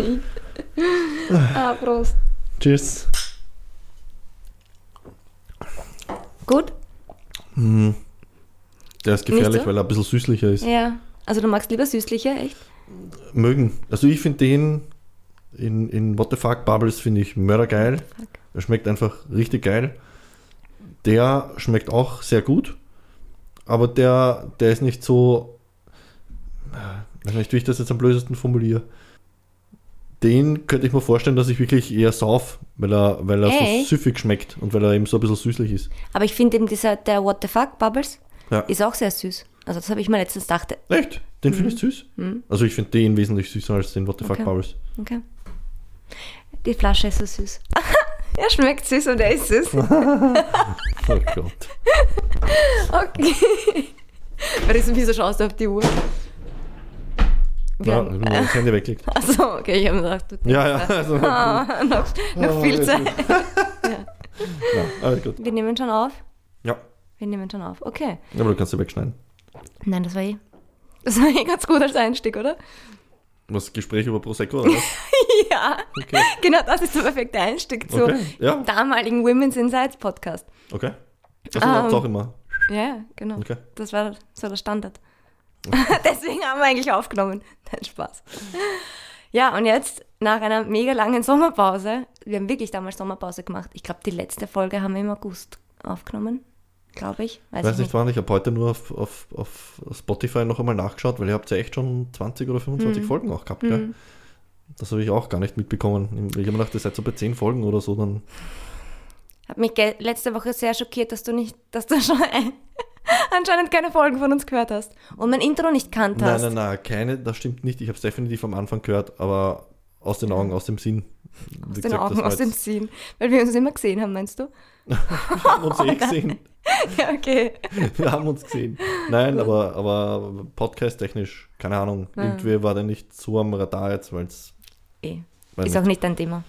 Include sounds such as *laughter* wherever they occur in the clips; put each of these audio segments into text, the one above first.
*laughs* ah, Prost. Cheers. Gut? Hm. Der ist gefährlich, so? weil er ein bisschen süßlicher ist. Ja. Also du magst lieber süßliche, echt? Mögen. Also ich finde den in, in What the Fuck Bubbles finde ich mördergeil. Fuck. Er schmeckt einfach richtig geil. Der schmeckt auch sehr gut. Aber der, der ist nicht so. Ich weiß nicht, wie ich das jetzt am blödesten formuliere. Den könnte ich mir vorstellen, dass ich wirklich eher sauf, weil er, weil er so süffig schmeckt und weil er eben so ein bisschen süßlich ist. Aber ich finde eben dieser, der What the fuck Bubbles Ja. ist auch sehr süß. Also das habe ich mir letztens gedacht. Echt? Den finde ich süß. Also ich finde den wesentlich süßer als den What the Fuck Mhm. Okay. Bubbles. Okay. Die Flasche ist so süß. *laughs* er schmeckt süß und er ist süß. *laughs* Oh Gott. *laughs* Okay. Wieso, wieso schaust du auf die Uhr? Wir Ja, haben- das Handy weglegt. *laughs* Achso, okay, ich habe mir gedacht, du Ja, ja. Also, Ah, *laughs* noch, noch Oh, viel Zeit. *laughs* ja, gut. Wir nehmen schon auf. Ja, Wir nehmen schon auf. Okay. aber du kannst ja wegschneiden. Nein, das war eh. Das war eh ganz gut als Einstieg, oder? Was, Gespräch über Prosecco oder ja. Okay. Genau, das ist der perfekte Einstieg zu Okay, ja. damaligen Women's Insights Podcast. Okay. Das Ähm. macht's auch immer. Ja, ja, genau. Okay. Das war so der Standard. *laughs* Deswegen haben wir eigentlich aufgenommen. Nein, Spaß. Ja, und jetzt, nach einer mega langen Sommerpause, wir haben wirklich damals Sommerpause gemacht. Ich glaube, die letzte Folge haben wir im August aufgenommen. Glaube ich. Weiß, Ich weiß ich nicht wann, ich habe heute nur auf, auf, auf Spotify noch einmal nachgeschaut, weil ihr habt ja echt schon 20 oder Mhm. 25 Folgen auch gehabt, gell? Das habe ich auch gar nicht mitbekommen. Ich habe mir gedacht, ihr seid so bei 10 Folgen oder so, dann Hat mich letzte Woche sehr schockiert, dass du nicht, dass du *laughs* schon ein, *laughs* anscheinend keine Folgen von uns gehört hast und mein Intro nicht kannt Nein, hast. nein, nein, keine, das stimmt nicht. Ich habe es definitiv am Anfang gehört, aber aus den Augen, aus dem Sinn. Wie Aus den Augen, aus dem Sinn. Weil wir uns immer gesehen haben, meinst du? *laughs* wir haben uns eh gesehen. *laughs* Ja, okay. Wir haben uns gesehen. Nein, aber, aber podcast-technisch, keine Ahnung. Irgendwie war der nicht so am Radar jetzt, weil es. Eh. Ist auch nicht dein Thema.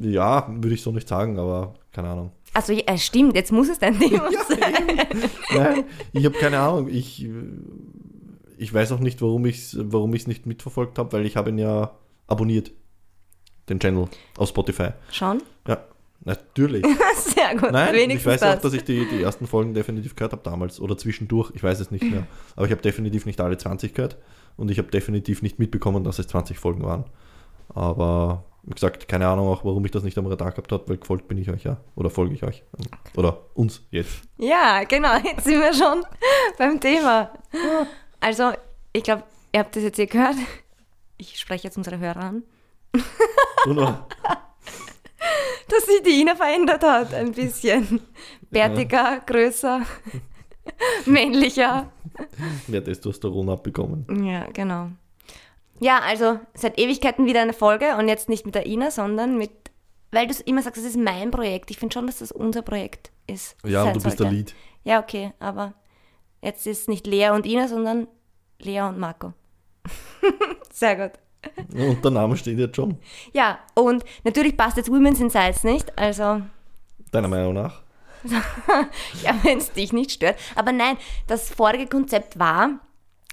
Ja, würde ich so nicht sagen, aber keine Ahnung. Also, ja, stimmt, jetzt muss es dein Thema sein. Nein, ich habe keine Ahnung. Ich, ich weiß auch nicht, warum ich es warum ich's nicht mitverfolgt habe, weil ich habe ihn ja abonniert. Den Channel auf Spotify. Schon? Ja, natürlich. *laughs* Sehr gut. Nein, ich wenigstens weiß das. auch, dass ich die, die ersten Folgen definitiv gehört habe damals oder zwischendurch, ich weiß es nicht mehr. *laughs* Aber ich habe definitiv nicht alle 20 gehört und ich habe definitiv nicht mitbekommen, dass es 20 Folgen waren. Aber wie gesagt, keine Ahnung auch, warum ich das nicht am Radar gehabt habe, weil gefolgt bin ich euch ja. Oder folge ich euch. Oder uns jetzt. Ja, genau, jetzt sind wir schon *laughs* beim Thema. Also, ich glaube, ihr habt das jetzt eh gehört. Ich spreche jetzt unsere Hörer an. *laughs* Dass sich die Ina verändert hat, ein bisschen. Bärtiger, größer, *laughs* männlicher. Mehr Testosteron abbekommen. Ja, genau. Ja, also seit Ewigkeiten wieder eine Folge und jetzt nicht mit der Ina, sondern mit, weil du immer sagst, das ist mein Projekt. Ich finde schon, dass das unser Projekt ist. Ja, und du bist der Lead. Ja, okay, aber jetzt ist nicht Lea und Ina, sondern Lea und Marco. *laughs* Sehr gut. Und der Name steht jetzt schon. Ja, und natürlich passt jetzt Women's Insights nicht, also Deiner Meinung nach? *laughs* ja, wenn es dich nicht stört. Aber nein, das vorige Konzept war,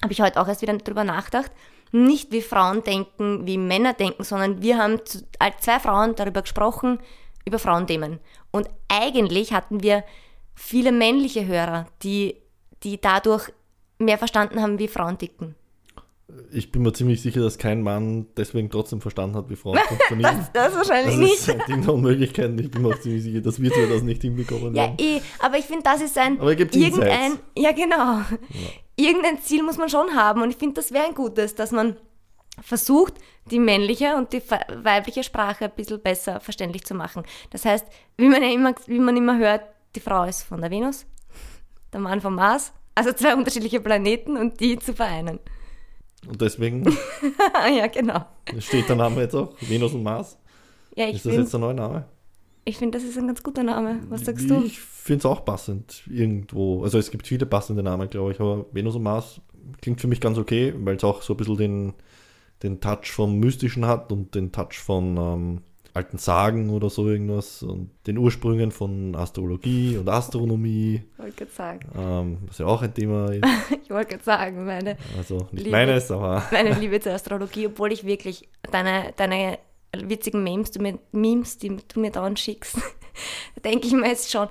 habe ich heute auch erst wieder drüber nachgedacht, nicht wie Frauen denken, wie Männer denken, sondern wir haben als zwei Frauen darüber gesprochen, über Frauenthemen. Und eigentlich hatten wir viele männliche Hörer, die, die dadurch mehr verstanden haben, wie Frauen ticken. Ich bin mir ziemlich sicher, dass kein Mann deswegen trotzdem verstanden hat, wie Frauen *laughs* funktionieren. Das wahrscheinlich Das nicht. ist ein Ding der Unmöglichkeiten. Ich bin mir auch ziemlich sicher, dass wir zwei das nicht hinbekommen Ja, werden. eh, aber ich finde, das ist ein Aber er gibt irgendein, Insights. ja genau, irgendein Ziel muss man schon haben und ich finde, das wäre ein gutes, dass man versucht, die männliche und die weibliche Sprache ein bisschen besser verständlich zu machen. Das heißt, wie man ja immer, wie man immer hört, die Frau ist von der Venus, der Mann vom Mars, also zwei unterschiedliche Planeten und die zu vereinen. Und deswegen *laughs* ja, genau. steht der Name jetzt auch, Venus und Mars. Ja, ich Ist das finde, jetzt der neue Name? ich find, das ist ein ganz guter Name. Was sagst du? Ich finde es auch passend irgendwo. Also es gibt viele passende Namen, glaube ich, aber Venus und Mars klingt für mich ganz okay, weil es auch so ein bisschen den, den Touch vom Mystischen hat und den Touch von, ähm, alten Sagen oder so irgendwas und den Ursprüngen von Astrologie und Astronomie, Ich wollte gerade sagen. ähm, was ja auch ein Thema ist. *laughs* Ich wollte gerade sagen, meine, Also nicht Liebe. meines, aber *laughs* meine Liebe zur Astrologie, obwohl ich wirklich deine, deine witzigen Memes, du mir, Memes, die du mir dauernd schickst, da *laughs* denke ich mir jetzt schon,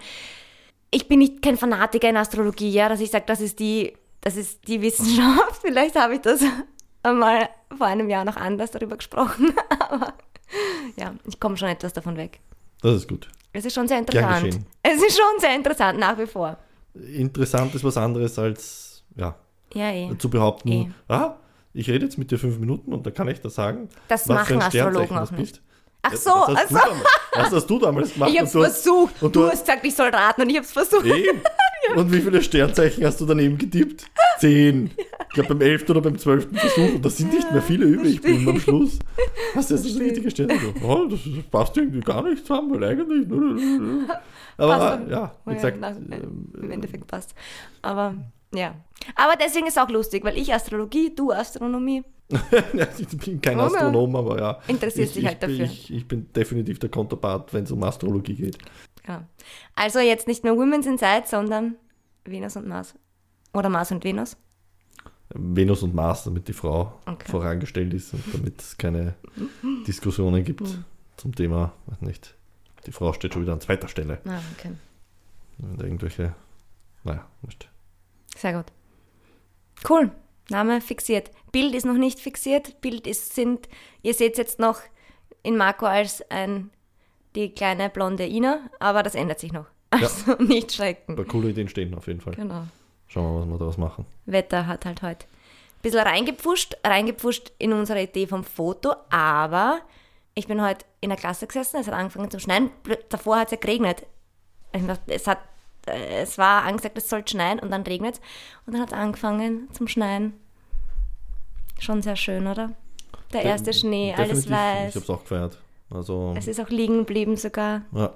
ich bin nicht kein Fanatiker in Astrologie, ja, dass ich sage, das ist die, das ist die Wissenschaft. Vielleicht habe ich das einmal vor einem Jahr noch anders darüber gesprochen, aber *laughs* ja, ich komme schon etwas davon weg. das ist gut. Es ist schon sehr interessant. Es ist schon sehr interessant, nach wie vor. Interessant ist was anderes als ja, Ja, eh. zu behaupten, Eh. ah, ich rede jetzt mit dir fünf Minuten und da kann ich das sagen. Das machen Astrologen auch nicht. Ach so, was hast, also, du damals, was hast du damals *laughs* gemacht? ich habe es versucht. und du, du- hast gesagt, ich soll raten und ich habe es versucht. Und wie viele Sternzeichen hast du daneben getippt? Zehn. Ich glaube beim elften oder beim zwölften Versuch. Und da sind nicht mehr viele übrig. Ich bin am Schluss. Hast du jetzt das Stimmt. richtige Sternzeichen? Oh, das das passt irgendwie gar nicht zusammen, weil eigentlich. Aber Passt ja, wie ja, gesagt. na, ähm, Im Endeffekt passt. Aber ja. Aber deswegen ist es auch lustig, weil ich Astrologie, du Astronomie. *laughs* ich bin kein Oh. Astronom, aber ja. Interessierst ich, dich halt ich, dafür. Ich, ich bin definitiv der Konterpart, wenn es um Astrologie geht. Ja. Also jetzt nicht mehr Women's Inside, sondern Venus und Mars. Oder Mars und Venus. Venus und Mars, damit die Frau Okay. vorangestellt ist und damit es keine Diskussionen gibt Mhm. zum Thema, weiß nicht. Die Frau steht schon wieder an zweiter Stelle. Ah, okay. Da irgendwelche, naja, wurscht. Sehr gut. Cool. Name fixiert. Bild ist noch nicht fixiert. Bild ist, sind, ihr seht jetzt noch in Marco als ein, die kleine blonde Ina, aber das ändert sich noch. Also *laughs* nicht schrecken. Aber coole Ideen stehen auf jeden Fall. Genau. Schauen wir mal, was wir daraus machen. Wetter hat halt heute ein bisschen reingepfuscht, reingepfuscht in unsere Idee vom Foto, aber ich bin heute in der Klasse gesessen, es hat angefangen zu schneien, davor hat es ja geregnet. Es, hat, äh, es war angesagt, es soll schneien und dann regnet es und dann hat es angefangen zum Schneien. Schon sehr schön, oder? Der De- erste Schnee, alles definitiv. Ich habe weiß. es auch gefeiert. Also, Es ist auch liegen geblieben sogar. ja.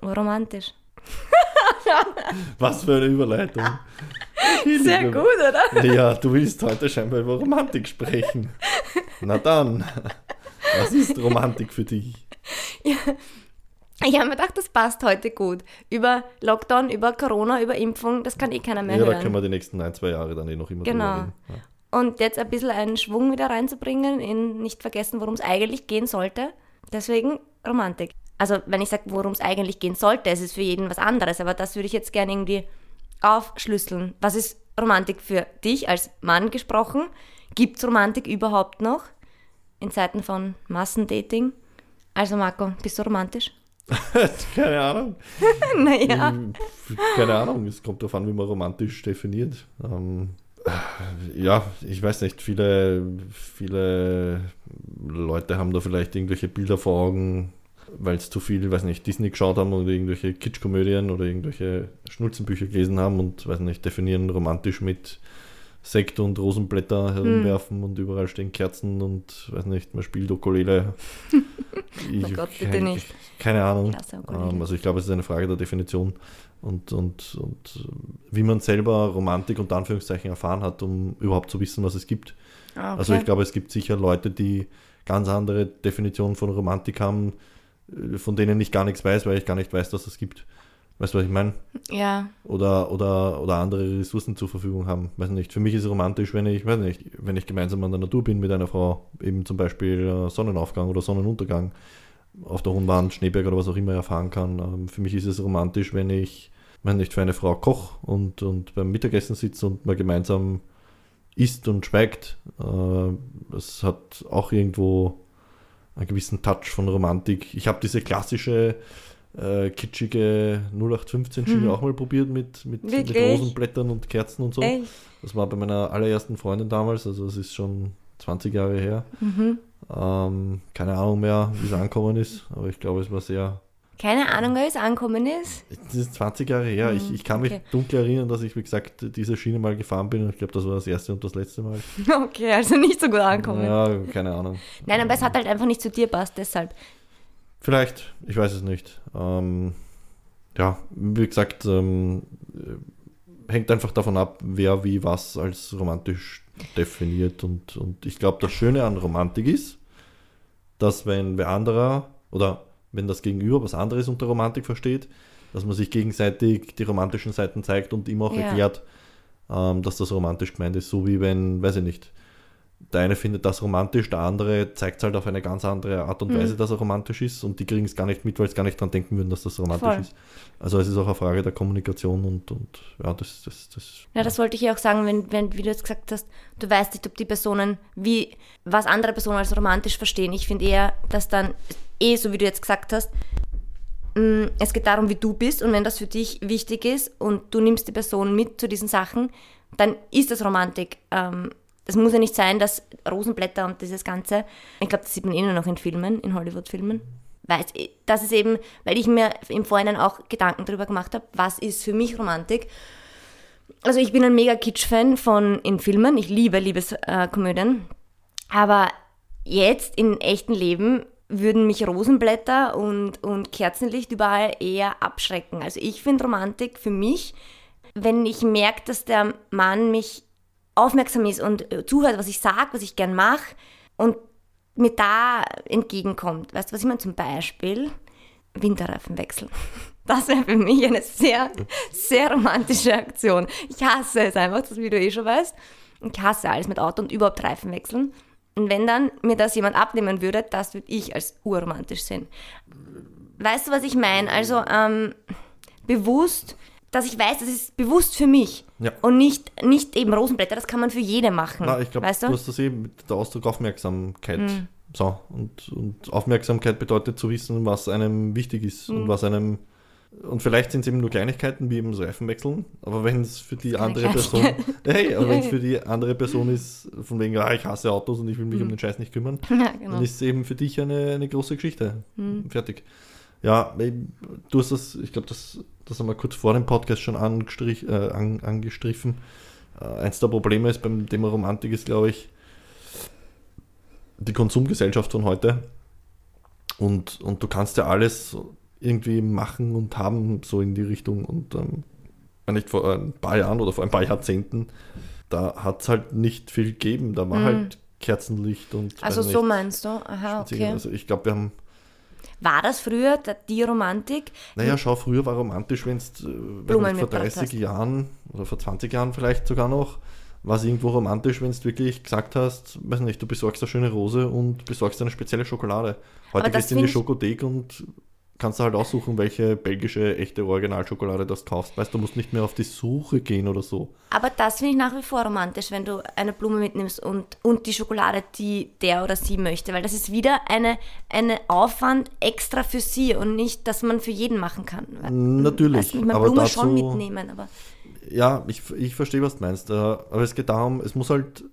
Oh, romantisch. *laughs* was für eine Überleitung. *laughs* Sehr Liebe- gut, oder? Ja, du willst heute scheinbar über Romantik sprechen. *laughs* Na dann, was ist Romantik für dich? Ich habe mir gedacht, das passt heute gut. Über Lockdown, über Corona, über Impfung, das kann eh keiner mehr Ja, da hören. können wir die nächsten ein, zwei Jahre dann eh noch immer Genau. drüber reden. Ja. Und jetzt ein bisschen einen Schwung wieder reinzubringen, in nicht vergessen, worum es eigentlich gehen sollte. Deswegen Romantik. Also, wenn ich sage, worum es eigentlich gehen sollte, es ist für jeden was anderes, aber das würde ich jetzt gerne irgendwie aufschlüsseln. Was ist Romantik für dich als Mann gesprochen? Gibt es Romantik überhaupt noch in Zeiten von Massendating? Also, Marco, bist du romantisch? *laughs* Keine Ahnung. *laughs* naja. Hm, Keine Ahnung, es kommt darauf an, wie man romantisch definiert. Ähm, äh, ja, ich weiß nicht, viele, viele Leute haben da vielleicht irgendwelche Bilder vor Augen, weil es zu viel, weiß nicht, Disney geschaut haben oder irgendwelche Kitschkomödien oder irgendwelche Schnulzenbücher gelesen haben und, weiß nicht, definieren romantisch mit Sekt und Rosenblätter herumwerfen und überall stehen Kerzen und, weiß nicht, man spielt Ukulele. *laughs* Ich, Oh Gott, bitte keine, nicht. Keine Ahnung. Klasse, Ukulele. Ähm, also ich glaube, es ist eine Frage der Definition und, und, und äh, wie man selber Romantik unter Anführungszeichen erfahren hat, um überhaupt zu wissen, was es gibt. Ah, Okay. Also ich glaube, es gibt sicher Leute, die ganz andere Definitionen von Romantik haben, äh, von denen ich gar nichts weiß, weil ich gar nicht weiß, dass es gibt. Weißt du, was ich meine? ja, Oder, oder, oder andere Ressourcen zur Verfügung haben. Weiß nicht. Für mich ist es romantisch, wenn ich, weiß nicht, wenn ich gemeinsam an der Natur bin mit einer Frau, eben zum Beispiel äh, Sonnenaufgang oder Sonnenuntergang auf der hohen Wand, Schneeberg oder was auch immer erfahren kann. Ähm, für mich ist es romantisch, wenn ich, weiß nicht, für eine Frau koch und, und beim Mittagessen sitze und mal gemeinsam isst und schweigt. Äh, das hat auch irgendwo einen gewissen Touch von Romantik. Ich habe diese klassische äh, kitschige 0815-Schiene Mhm. auch mal probiert mit, mit, mit? Rosenblättern und Kerzen und so. echt. Das war bei meiner allerersten Freundin damals, also das ist schon 20 Jahre her. Mhm. Ähm, keine Ahnung mehr, wie es angekommen ist, aber ich glaube, es war sehr. Keine Ahnung, wie es angekommen ist. Es ist 20 Jahre her. Ich, ich kann mich okay. dunkel erinnern, dass ich, wie gesagt, diese Schiene mal gefahren bin ich glaube, das war das erste und das letzte Mal. *laughs* Okay, also nicht so gut angekommen. Ja, keine Ahnung. Nein, aber es hat halt einfach nicht zu dir passt, deshalb. Vielleicht, ich weiß es nicht. Ähm, ja, wie gesagt, ähm, äh, hängt einfach davon ab, wer wie was als romantisch definiert. Und, und ich glaube, das Schöne an Romantik ist, dass wenn wer anderer oder wenn das Gegenüber was anderes unter Romantik versteht, dass man sich gegenseitig die romantischen Seiten zeigt und ihm auch Ja. erklärt, ähm, dass das romantisch gemeint ist. So wie wenn, weiß ich nicht, der eine findet das romantisch, der andere zeigt es halt auf eine ganz andere Art und Mhm. Weise, dass er romantisch ist und die kriegen es gar nicht mit, weil sie gar nicht dran denken würden, dass das romantisch Voll. ist. Also es ist auch eine Frage der Kommunikation und, und ja, das, das, das Ja, das wollte ich ja auch sagen, wenn, wenn, wie du jetzt gesagt hast, du weißt nicht, ob die Personen, wie, was andere Personen als romantisch verstehen. Ich finde eher, dass dann, eh, so wie du jetzt gesagt hast, mh, es geht darum, wie du bist und wenn das für dich wichtig ist und du nimmst die Person mit zu diesen Sachen, dann ist das Romantik. Ähm, es muss ja nicht sein, dass Rosenblätter und dieses Ganze, ich glaube, das sieht man eh nur noch in Filmen, in Hollywood-Filmen. Weiß, das ist eben, weil ich mir im Vorhinein auch Gedanken darüber gemacht habe, was ist für mich Romantik. Also ich bin ein mega Kitsch-Fan von in Filmen. Ich liebe Liebeskomödien. Aber jetzt im echten Leben würden mich Rosenblätter und, und Kerzenlicht überall eher abschrecken. Also ich finde Romantik für mich, wenn ich merke, dass der Mann mich aufmerksam ist und äh, zuhört, was ich sage, was ich gern mache und mir da entgegenkommt. Weißt du, was ich meine? Zum Beispiel Winterreifenwechsel. *laughs* Das wäre für mich eine sehr, sehr romantische Aktion. Ich hasse es einfach, das wie du eh schon weißt. Ich hasse alles mit Auto und überhaupt Reifen wechseln. Und wenn dann mir das jemand abnehmen würde, das würde ich als urromantisch sehen. Weißt du, was ich meine? Also ähm, bewusst, dass ich weiß, das ist bewusst für mich. Ja. Und nicht, nicht eben Rosenblätter, das kann man für jede machen. Na, ich glaube, weißt du du? hast das eben mit der Ausdruck Aufmerksamkeit. Hm. So, und, und Aufmerksamkeit bedeutet zu wissen, was einem wichtig ist Hm. und was einem. Und vielleicht sind es eben nur Kleinigkeiten, wie eben das Reifenwechseln, aber wenn es für die andere Person. *laughs* Hey, aber wenn es *laughs* für die andere Person ist, von wegen, ah, ich hasse Autos und ich will mich um den Scheiß nicht kümmern, *laughs* ja, genau. dann ist es eben für dich eine, eine große Geschichte. Fertig. Ja, du hast das, ich glaube, das, das haben wir kurz vor dem Podcast schon angestrich, äh, an, angestriffen. Äh, eins der Probleme ist beim Thema Romantik ist, glaube ich, die Konsumgesellschaft von heute. Und, und du kannst ja alles irgendwie machen und haben, so in die Richtung. Und ähm, nicht vor ein paar Jahren oder vor ein paar Jahrzehnten, da hat es halt nicht viel gegeben. Da war halt Kerzenlicht und. Also so nicht, meinst du? Aha, okay. Also ich glaube, wir haben. War das früher die Romantik? Naja, schau, früher war romantisch, wenn es Blumen vor mitgebracht 30 hast. Jahren oder vor 20 Jahren vielleicht sogar noch, war es irgendwo romantisch, wenn du wirklich gesagt hast, weiß nicht, du besorgst eine schöne Rose und besorgst eine spezielle Schokolade. Heute gehst du in die Schokothek und kannst du halt aussuchen, welche belgische echte Originalschokolade das kaufst. Weißt du, musst nicht mehr auf die Suche gehen oder so. Aber das finde ich nach wie vor romantisch, wenn du eine Blume mitnimmst und, und die Schokolade, die der oder sie möchte. Weil das ist wieder eine, eine Aufwand extra für sie und nicht, dass man für jeden machen kann. Natürlich, Also ich meine, aber Blume dazu- schon mitnehmen, aber Ja, ich, ich verstehe, was du meinst. äh, Aber es geht darum, es muss halt,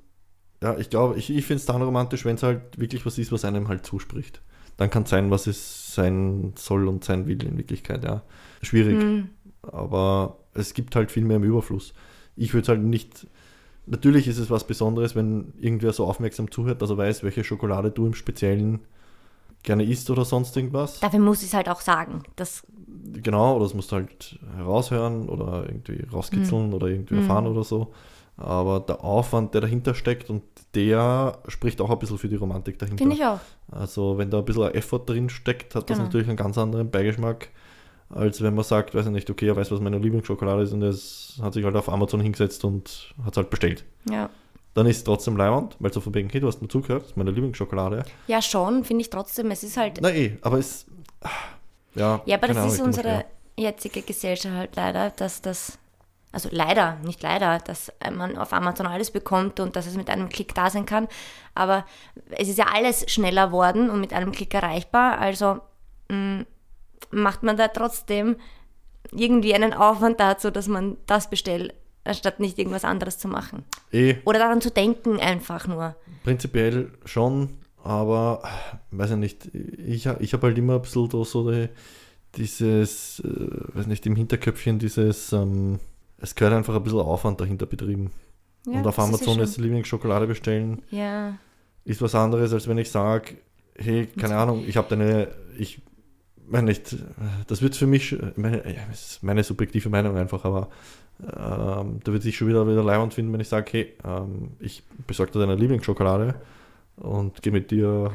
ja, ich glaube, ich, ich finde es dann romantisch, wenn es halt wirklich was ist, was einem halt zuspricht. Dann kann es sein, was es sein soll und sein will in Wirklichkeit, ja. Schwierig. Hm. Aber es gibt halt viel mehr im Überfluss. Ich würde halt nicht. Natürlich ist es was Besonderes, wenn irgendwer so aufmerksam zuhört, dass er weiß, welche Schokolade du im Speziellen gerne isst oder sonst irgendwas. dafür muss ich es halt auch sagen. Das, Genau, oder das musst du halt heraushören oder irgendwie rauskitzeln oder irgendwie erfahren oder so. Aber der Aufwand, der dahinter steckt und der spricht auch ein bisschen für die Romantik dahinter. finde ich auch. Also wenn da ein bisschen ein Effort drin steckt, hat das Genau. natürlich einen ganz anderen Beigeschmack, als wenn man sagt, weiß ich nicht, okay, er weiß, was meine Lieblingsschokolade ist und es hat sich halt auf Amazon hingesetzt und hat es halt bestellt. Ja, Dann ist es trotzdem leibend, weil so von wegen, hey, du hast mir zugehört, das ist meine Lieblingsschokolade. ja schon, finde ich trotzdem. Es ist halt. Na eh, aber es, ja, Ja, aber das Ahnung, ist unsere jetzige Gesellschaft halt leider, dass das, also leider, nicht leider, dass man auf Amazon alles bekommt und dass es mit einem Klick da sein kann. Aber es ist ja alles schneller worden und mit einem Klick erreichbar. Also mh, macht man da trotzdem irgendwie einen Aufwand dazu, dass man das bestellt, anstatt nicht irgendwas anderes zu machen. Eh, Oder daran zu denken einfach nur. Prinzipiell schon, aber weiß ich nicht, ich, ich habe halt immer ein bisschen so, so die, dieses, äh, weiß nicht, im Hinterköpfchen dieses, ähm, es gehört einfach ein bisschen Aufwand dahinter betrieben. Ja, Und auf Amazon ja jetzt Lieblingsschokolade bestellen, Ja, ist was anderes, als wenn ich sage, hey, keine Ahnung, ich habe deine, ich meine nicht, das wird für mich, meine, ja, das ist meine subjektive Meinung einfach, aber ähm, da wird sich schon wieder wieder leibend finden, wenn ich sage, hey, ähm, ich besorge dir deine Lieblingsschokolade und gehe mit dir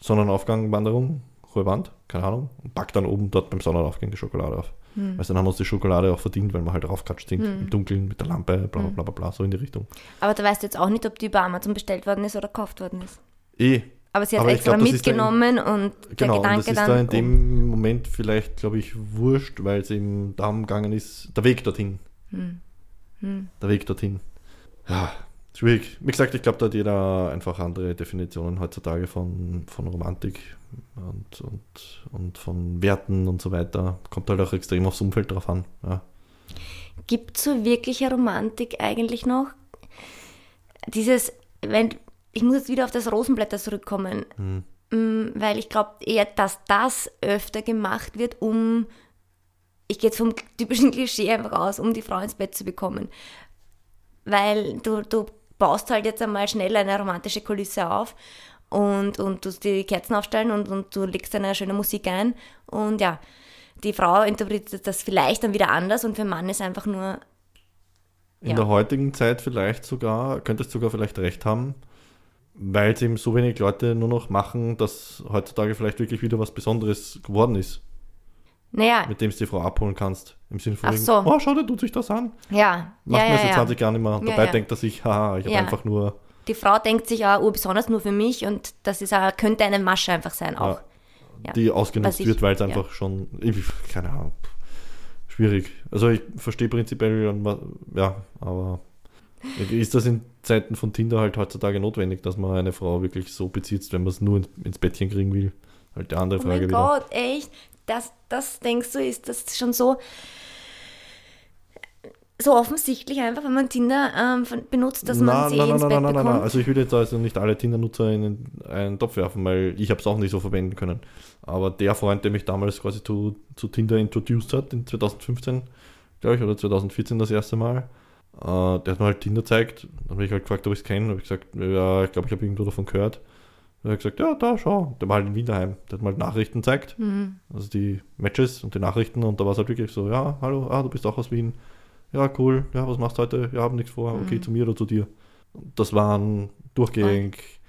Sonnenaufgang, Wanderung hohe Wand, keine Ahnung, und pack dann oben dort beim Sonnenaufgang die Schokolade auf. Also dann haben wir uns die Schokolade auch verdient, weil wir halt raufkatscht sind, im Dunkeln mit der Lampe, bla bla bla bla, bla so in die Richtung. Aber da weißt du jetzt auch nicht, ob die über Amazon bestellt worden ist oder gekauft worden ist. Eh, Aber sie hat Aber extra glaub, da in- mitgenommen und Genau, und der das Gedanke ist dann. da in dem Moment vielleicht, glaube ich, wurscht, weil es eben darum gegangen ist, der Weg dorthin. Hm. Der Weg dorthin. Ja, schwierig. Wie gesagt, ich glaube, da hat jeder einfach andere Definitionen heutzutage von, von Romantik und, und, und von Werten und so weiter. Kommt halt auch extrem aufs Umfeld drauf an. Ja. Gibt so wirkliche Romantik eigentlich noch? Dieses, wenn, ich muss jetzt wieder auf das Rosenblätter zurückkommen, Hm. Mm, weil ich glaube eher, dass das öfter gemacht wird, um, ich gehe jetzt vom typischen *laughs* Klischee einfach aus, um die Frau ins Bett zu bekommen. Weil du, du baust halt jetzt einmal schnell eine romantische Kulisse auf und, und tust die Kerzen aufstellen und, und du legst eine schöne Musik ein und ja, die Frau interpretiert das vielleicht dann wieder anders und für Mann ist einfach nur In Ja. der heutigen Zeit vielleicht sogar, könntest du sogar vielleicht recht haben, weil es eben so wenig Leute nur noch machen, dass heutzutage vielleicht wirklich wieder was Besonderes geworden ist. Naja, mit dem du die Frau abholen kannst. Im Sinne von, Ach wegen, so. oh, schau dir, tut sich das an. ja, Macht ja, man ja, seit ja. 20 Jahren immer. Dabei denkt er sich, haha, ich habe einfach nur. Die Frau denkt sich auch, oh, besonders nur für mich und das ist auch, könnte eine Masche einfach sein auch. Die ausgenutzt ich- wird, weil es einfach schon, keine Ahnung, schwierig. Also ich verstehe prinzipiell, ja, aber ist das in Zeiten von Tinder halt heutzutage notwendig, dass man eine Frau wirklich so bezieht, wenn man es nur ins, Bettchen kriegen will? Halt die andere Oh Frage mein wieder. Gott, echt? Das, das denkst du, ist das schon so, so offensichtlich einfach, wenn man Tinder ähm, benutzt, dass man Nein, sie nein, ins nein, Bett nein, nein, nein, bekommt? nein. Also ich will jetzt also nicht alle Tinder-Nutzer in einen Topf werfen, weil ich habe es auch nicht so verwenden können. Aber der Freund, der mich damals quasi zu, zu Tinder introduced hat, in 2015, glaube ich, oder 2014 das erste Mal, äh, der hat mir halt Tinder gezeigt. Dann habe ich halt gefragt, ob ich es kenne. habe ich gesagt, ja, ich glaube, ich habe irgendwo davon gehört. Hat er gesagt, ja, da, schau. Der war halt in Wien daheim. Der hat mal Nachrichten gezeigt. Mhm. Also die Matches und die Nachrichten. Und da war es halt wirklich so, ja, hallo, ah, du bist auch aus Wien. Ja, cool. Ja, was machst du heute? Ja, haben nichts vor. Okay, Mhm. zu mir oder zu dir. Und das waren durchgängig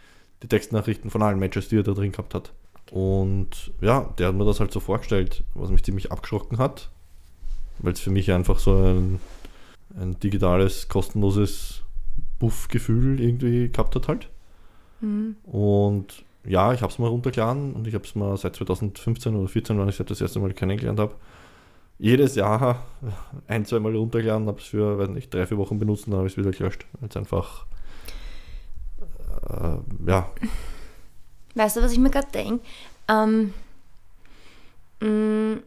die Textnachrichten von allen Matches, die er da drin gehabt hat. Und ja, der hat mir das halt so vorgestellt, was mich ziemlich abgeschrocken hat. Weil es für mich einfach so ein, ein digitales, kostenloses Buff-Gefühl irgendwie gehabt hat halt. Mhm. Und ja, ich habe es mal runtergeladen und ich habe es mal seit 2015 oder 2014, wann ich es das erste Mal kennengelernt habe, jedes Jahr *laughs* ein, zwei Mal runtergeladen, habe es für, weiß nicht, drei, vier Wochen benutzt und dann habe ich es wieder gelöscht. Es einfach, äh, ja, Weißt du, was ich mir gerade denke? Ähm, mh,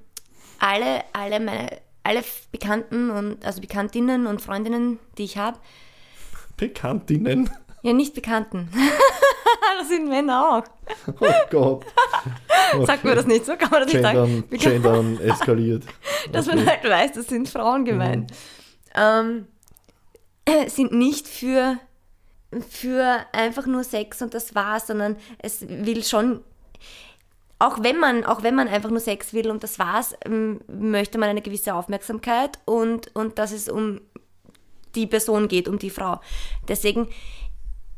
alle, alle meine, alle Bekannten und also Bekanntinnen und Freundinnen, die ich habe, Bekanntinnen. ja nicht Bekannten. *laughs* das sind Männer auch. *laughs* Oh Gott. *laughs* Sagt man das nicht so? Kann man das nicht Gendern, sagen? Gendern eskaliert. *laughs* dass man Okay. halt weiß, das sind Frauen gemeint. Ähm, sind nicht für, für einfach nur Sex und das war's, sondern es will schon, auch wenn man, auch wenn man einfach nur Sex will und das war's, ähm, möchte man eine gewisse Aufmerksamkeit und, und dass es um die Person geht, um die Frau. Deswegen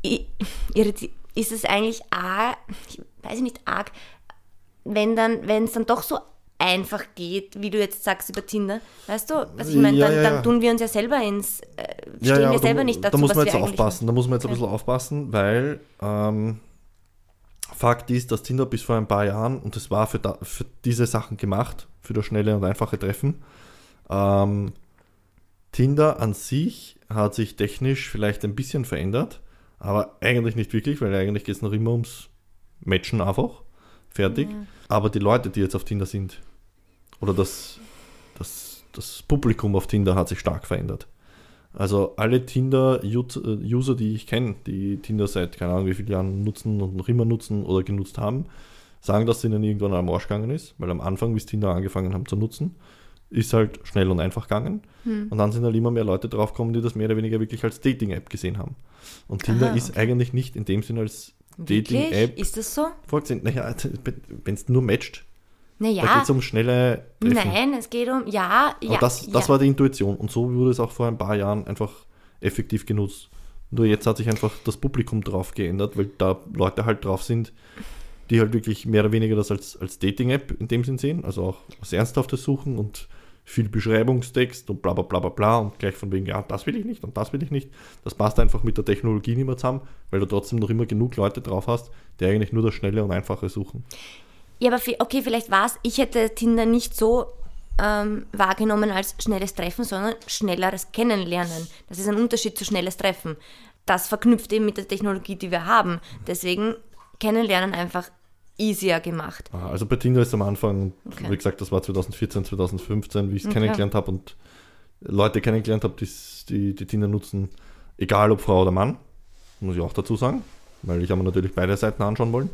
i- irriti- ist es eigentlich arg, ich weiß nicht, arg, wenn dann, wenn es dann doch so einfach geht, wie du jetzt sagst über Tinder. Weißt du, was ich meine? Ja, Dann, ja, dann ja. tun wir uns ja selber ins, äh, stehen wir selber da, nicht dazu, da muss man jetzt aufpassen. Da muss man jetzt ein bisschen aufpassen, weil ähm, Fakt ist, dass Tinder bis vor ein paar Jahren, und das war für, da, für diese Sachen gemacht, für das schnelle und einfache Treffen, ähm, Tinder an sich hat sich technisch vielleicht ein bisschen verändert, aber eigentlich nicht wirklich, weil eigentlich geht es noch immer ums Matchen einfach. Fertig. Aber die Leute, die jetzt auf Tinder sind, oder das, das, das Publikum auf Tinder hat sich stark verändert. Also alle Tinder-User, die ich kenne, die Tinder seit keine Ahnung wie vielen Jahren nutzen und noch immer nutzen oder genutzt haben, sagen, dass es ihnen irgendwann am Arsch gegangen ist, weil am Anfang, bis Tinder angefangen haben zu nutzen, ist halt schnell und einfach gegangen. Und dann sind halt immer mehr Leute draufgekommen, die das mehr oder weniger wirklich als Dating-App gesehen haben. Und Tinder Aha, ist eigentlich nicht in dem Sinne als? Dating-App Ist das so? vorgesehen. Naja, wenn es nur matcht, da geht Naja, es um schnelle Treffen. nein, es geht um, ja, Aber ja. das, das ja. war die Intuition. Und so wurde es auch vor ein paar Jahren einfach effektiv genutzt. Nur jetzt hat sich einfach das Publikum drauf geändert, weil da Leute halt drauf sind, die halt wirklich mehr oder weniger das als, als Dating-App in dem Sinn sehen, also auch was Ernsthaftes suchen und viel Beschreibungstext und bla bla bla bla bla und gleich von wegen, ja, das will ich nicht und das will ich nicht. Das passt einfach mit der Technologie nicht mehr zusammen, weil du trotzdem noch immer genug Leute drauf hast, die eigentlich nur das Schnelle und Einfache suchen. Ja, aber okay, vielleicht war es, ich hätte Tinder nicht so ähm, wahrgenommen als schnelles Treffen, sondern schnelleres Kennenlernen. Das ist ein Unterschied zu schnelles Treffen. Das verknüpft eben mit der Technologie, die wir haben. Deswegen Kennenlernen einfach easier gemacht. Also bei Tinder ist am Anfang, Okay. wie gesagt, das war 2014, 2015, wie ich es Okay. kennengelernt habe und Leute kennengelernt habe, die, die Tinder nutzen, egal ob Frau oder Mann, muss ich auch dazu sagen, weil ich habe mir natürlich beide Seiten anschauen wollen.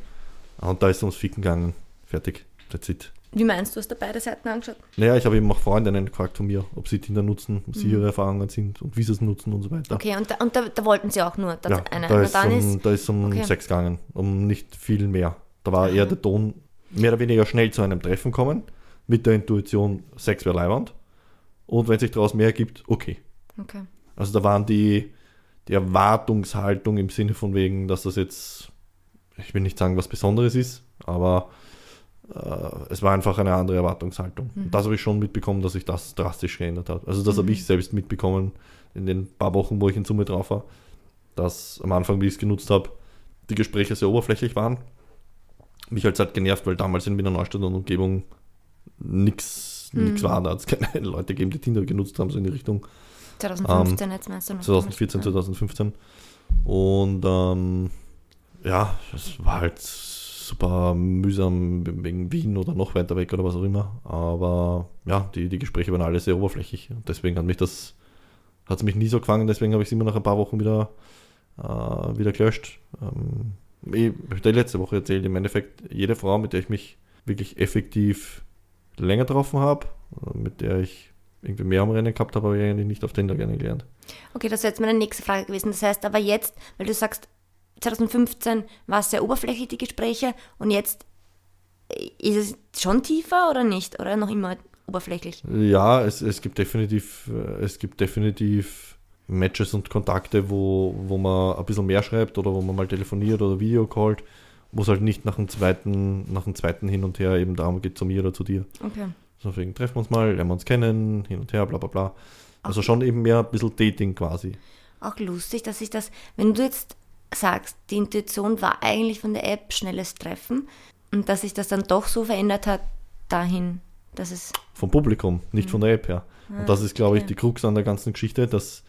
Und da ist es ums Ficken gegangen. Fertig. That's it. Wie meinst du, hast du beide Seiten angeschaut? Naja, ich habe eben auch Freundinnen gefragt von mir, ob sie Tinder nutzen, ob sie ihre Erfahrungen sind und wie sie es nutzen und so weiter. Mhm. Okay, und da, und da, da wollten sie auch nur, dass Ja, eine, da ist, dann um, ist, da ist um okay. Sex gegangen, um nicht viel mehr. Da war eher der Ton mehr oder weniger schnell zu einem Treffen kommen, mit der Intuition, Sex wäre leiwand. Und wenn sich daraus mehr ergibt, okay. okay. Also da waren die, die Erwartungshaltung im Sinne von wegen, dass das jetzt, ich will nicht sagen, was Besonderes ist, aber äh, es war einfach eine andere Erwartungshaltung. Mhm. Und das habe ich schon mitbekommen, dass sich das drastisch geändert hat. Also das habe Mhm. ich selbst mitbekommen in den paar Wochen, wo ich in Summe drauf war, dass am Anfang, wie ich es genutzt habe, die Gespräche sehr oberflächlich waren. Mich halt halt genervt, weil damals in Wiener Neustadt und Umgebung nichts Mhm. war. Da hat es keine *laughs* Leute gegeben, die Tinder genutzt haben, so in die Richtung. 2015 jetzt meinst du noch? 2014, Ja. 2015. Und ähm, ja, es war halt super mühsam wegen Wien oder noch weiter weg oder was auch immer. Aber ja, die, die Gespräche waren alle sehr oberflächlich. Und deswegen hat mich das, hat es mich nie so gefangen, deswegen habe ich es immer nach ein paar Wochen wieder, äh, wieder gelöscht. Ähm, ich habe dir letzte Woche erzählt, im Endeffekt, jede Frau, mit der ich mich wirklich effektiv länger getroffen habe, äh, mit der ich irgendwie mehr am Rennen gehabt habe, habe ich eigentlich nicht auf Tinder kennengelernt. Okay, das wäre jetzt meine nächste Frage gewesen. Das heißt aber jetzt, weil du sagst, 2015 war es sehr oberflächlich, die Gespräche, und jetzt äh, ist es schon tiefer oder nicht? Oder noch immer oberflächlich? Ja, es, es gibt definitiv, äh, es gibt definitiv Matches und Kontakte, wo, wo man ein bisschen mehr schreibt oder wo man mal telefoniert oder Video callt, wo es halt nicht nach dem zweiten, nach dem zweiten hin und her eben darum geht, zu mir oder zu dir. Okay. So, deswegen treffen wir uns mal, lernen wir uns kennen, hin und her, bla bla bla. Also schon eben mehr ein bisschen Dating quasi. Auch lustig, dass ich das, wenn du jetzt sagst, die Intuition war eigentlich von der App schnelles Treffen und dass sich das dann doch so verändert hat dahin, dass es Vom Publikum, nicht von der App her. Und das ist, glaube ich, okay. die Krux an der ganzen Geschichte, dass,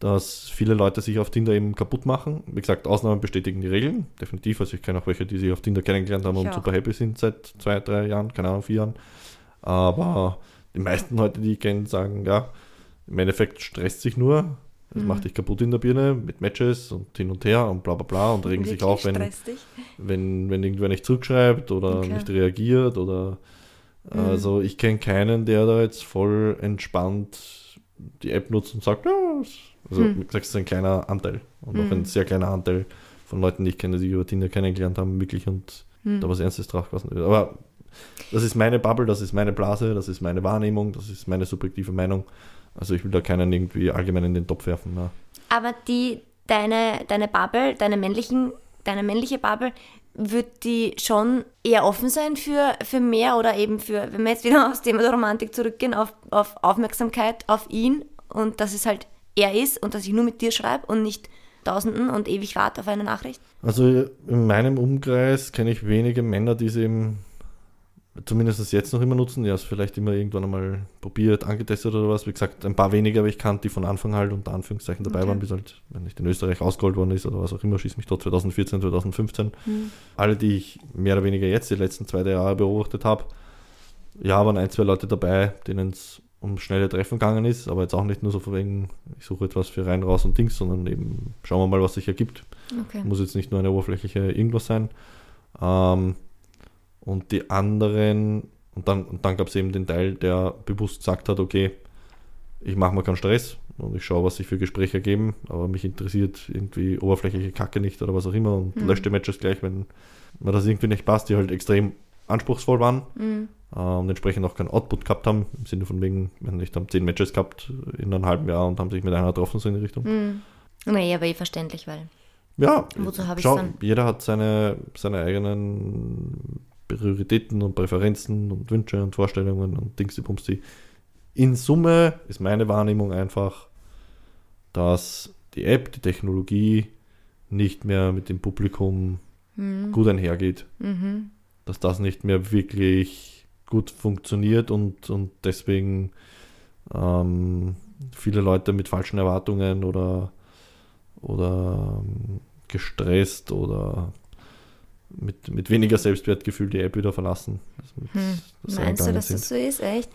dass viele Leute sich auf Tinder eben kaputt machen. Wie gesagt, Ausnahmen bestätigen die Regeln, definitiv. Also ich kenne auch welche, die sich auf Tinder kennengelernt haben Ich und auch. super happy sind seit zwei, drei Jahren, keine Ahnung, vier Jahren. Aber die meisten Leute, die ich kenne, sagen, ja, im Endeffekt stresst sich nur. Es Mhm. macht dich kaputt in der Birne mit Matches und hin und her und bla bla bla und regen sich wirklich auf, wenn, wenn, wenn irgendwer nicht zurückschreibt oder Okay. nicht reagiert oder Mhm. also ich kenne keinen, der da jetzt voll entspannt die App nutzt und sagt, ja, also Hm. wie gesagt, es ist ein kleiner Anteil und auch Mhm. ein sehr kleiner Anteil von Leuten, die ich kenne, die sich über Tinder kennengelernt haben, wirklich und Hm. da was Ernstes drauf gelassen wird. Aber das ist meine Bubble, das ist meine Blase, das ist meine Wahrnehmung, das ist meine subjektive Meinung. Also ich will da keinen irgendwie allgemein in den Topf werfen. Ja. Aber die, deine, deine Bubble, deine männlichen, deine männliche Bubble, wird die schon eher offen sein für, für mehr oder eben für, wenn wir jetzt wieder *laughs* aufs Thema der Romantik zurückgehen, auf, auf Aufmerksamkeit auf ihn und dass es halt er ist und dass ich nur mit dir schreibe und nicht Tausenden und ewig warte auf eine Nachricht? Also in meinem Umkreis kenne ich wenige Männer, die es eben zumindest jetzt noch immer nutzen, die es vielleicht immer irgendwann einmal probiert, angetestet oder was. Wie gesagt, ein paar wenige habe ich kannt, die von Anfang halt unter Anführungszeichen dabei Okay. waren, bis halt, wenn nicht in Österreich ausgeholt worden ist oder was auch immer, schieß mich dort 2014, 2015. Alle, die ich mehr oder weniger jetzt die letzten zwei drei Jahre beobachtet habe, ja, waren ein, zwei Leute dabei, denen es um schnelle Treffen gegangen ist, aber jetzt auch nicht nur so von wegen, ich suche etwas für rein, raus und Dings, sondern eben schauen wir mal, was sich ergibt. Okay. Muss jetzt nicht nur eine oberflächliche irgendwas sein. Ähm, und die anderen, und dann, und dann gab es eben den Teil, der bewusst gesagt hat, okay, ich mache mir keinen Stress und ich schaue, was sich für Gespräche ergeben, aber mich interessiert irgendwie oberflächliche Kacke nicht oder was auch immer und Mhm. löscht die Matches gleich, wenn mir das irgendwie nicht passt, die halt extrem anspruchsvoll waren Mhm. äh, und entsprechend auch keinen Output gehabt haben, im Sinne von wegen, wenn nicht haben zehn Matches gehabt in einem halben Jahr und haben sich mit einer getroffen, so in die Richtung. Mhm. Nee, aber eh verständlich, weil. Ja, Wozu habe ich dann? jeder hat seine, seine eigenen Prioritäten und Präferenzen und Wünsche und Vorstellungen und Dings, die Bumsti. In Summe ist meine Wahrnehmung einfach, dass die App, die Technologie nicht mehr mit dem Publikum Mhm. gut einhergeht. Mhm. Dass das nicht mehr wirklich gut funktioniert und, und deswegen ähm, viele Leute mit falschen Erwartungen oder, oder ähm, gestresst oder mit, mit weniger Selbstwertgefühl die App wieder verlassen. Mit, Hm. Meinst du, dass sind. das so ist? Echt?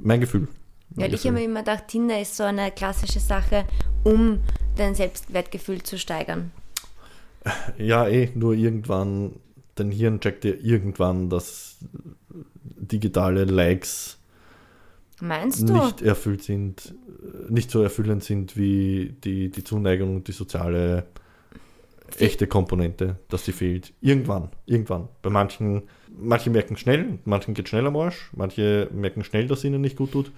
Mein Gefühl. Mein Weil ich habe mir immer gedacht, Tinder ist so eine klassische Sache, um dein Selbstwertgefühl zu steigern. Ja, eh, nur irgendwann, dein Hirn checkt dir irgendwann, dass digitale Likes nicht erfüllt sind, äh, nicht so erfüllend sind wie die, die Zuneigung und die soziale echte Komponente, dass sie fehlt. Irgendwann, irgendwann. Bei manchen, manche merken schnell, manchen geht schnell am Arsch, manche merken schnell, dass es ihnen nicht gut tut.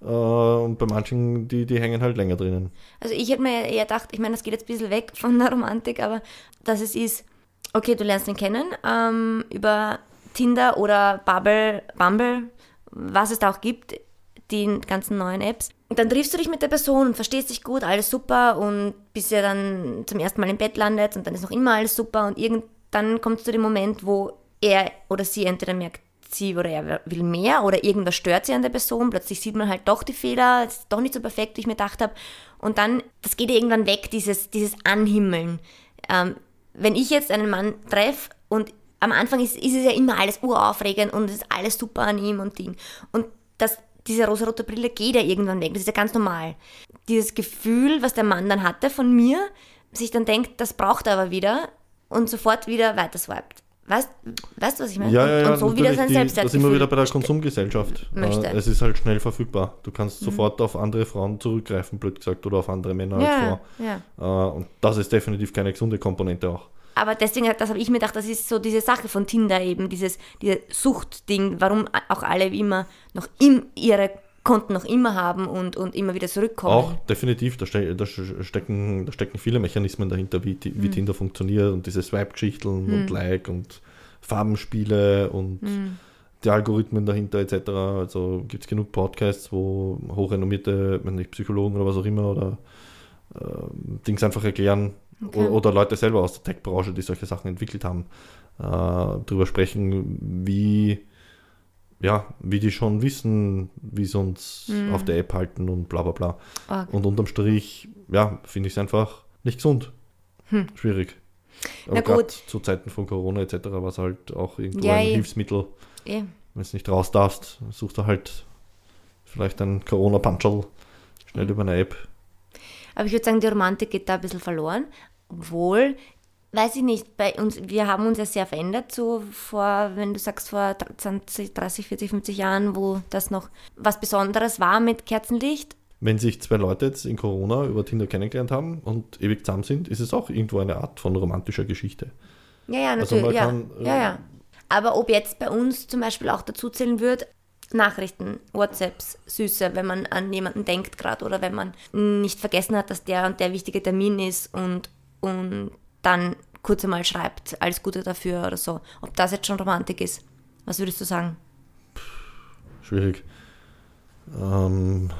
Äh, und bei manchen, die, die hängen halt länger drinnen. Also ich hätte mir eher gedacht, ich meine, das geht jetzt ein bisschen weg von der Romantik, aber dass es ist, okay, du lernst ihn kennen ähm, über Tinder oder Bubble, Bumble, was es da auch gibt, die ganzen neuen Apps. Und dann triffst du dich mit der Person und verstehst dich gut, alles super und bis ihr dann zum ersten Mal im Bett landet und dann ist noch immer alles super und irgend, dann kommt es zu dem Moment, wo er oder sie entweder merkt, sie oder er will mehr oder irgendwas stört sie an der Person, plötzlich sieht man halt doch die Fehler, es ist doch nicht so perfekt, wie ich mir gedacht habe. Und dann, das geht irgendwann weg, dieses, dieses Anhimmeln. Ähm, wenn ich jetzt einen Mann treffe und am Anfang ist, ist es ja immer alles uraufregend und es ist alles super an ihm und Ding. Und das, diese rosarote Brille geht ja irgendwann weg, das ist ja ganz normal. Dieses Gefühl, was der Mann dann hatte von mir, sich dann denkt, das braucht er aber wieder und sofort wieder weiter swiped. Weißt weißt du, was ich meine? Ja, ja, ja. und, so wieder sein Selbstwertgefühl. wir wieder bei der Konsumgesellschaft. möchte. Es ist halt schnell verfügbar. Du kannst sofort auf andere Frauen zurückgreifen, blöd gesagt, oder auf andere Männer als ja, Frau. ja. Äh, Und das ist definitiv keine gesunde Komponente auch. Aber deswegen, das habe ich mir gedacht, das ist so diese Sache von Tinder eben, dieses, dieses Suchtding, warum auch alle immer noch im, ihre Konten noch immer haben und, und immer wieder zurückkommen. Auch definitiv, da, ste da stecken, da stecken viele Mechanismen dahinter, wie, wie Hm. Tinder funktioniert und diese Swipe-Geschichten und Like und Farbenspiele und Hm. die Algorithmen dahinter etc. Also gibt es genug Podcasts, wo hochrenommierte wenn nicht, Psychologen oder was auch immer oder äh, Dings einfach erklären Okay. oder Leute selber aus der Tech-Branche, die solche Sachen entwickelt haben, äh, darüber sprechen, wie ja, wie die schon wissen, wie sie uns Hm. auf der App halten und bla bla bla. Arg. Und unterm Strich, ja, finde ich es einfach nicht gesund. Schwierig. Hm. Na gut. Zu Zeiten von Corona etc. war es halt auch irgendwo Ja, ein eh. Hilfsmittel. Eh. Wenn du nicht raus darfst, suchst du halt vielleicht ein Corona-Punchel schnell über eine App. Aber ich würde sagen, die Romantik geht da ein bisschen verloren. Obwohl, weiß ich nicht, bei uns, wir haben uns ja sehr verändert, so vor, wenn du sagst, vor 20, 30, 40, 50 Jahren, wo das noch was Besonderes war mit Kerzenlicht. Wenn sich zwei Leute jetzt in Corona über Tinder kennengelernt haben und ewig zusammen sind, ist es auch irgendwo eine Art von romantischer Geschichte. Ja, ja, Also natürlich. ja. man kann, äh, ja, ja. Aber ob jetzt bei uns zum Beispiel auch dazu zählen wird, Nachrichten, WhatsApps, Süße, wenn man an jemanden denkt gerade oder wenn man nicht vergessen hat, dass der und der wichtige Termin ist und, und dann kurz einmal schreibt, alles Gute dafür oder so. Ob das jetzt schon Romantik ist. Was würdest du sagen? Schwierig. Ähm,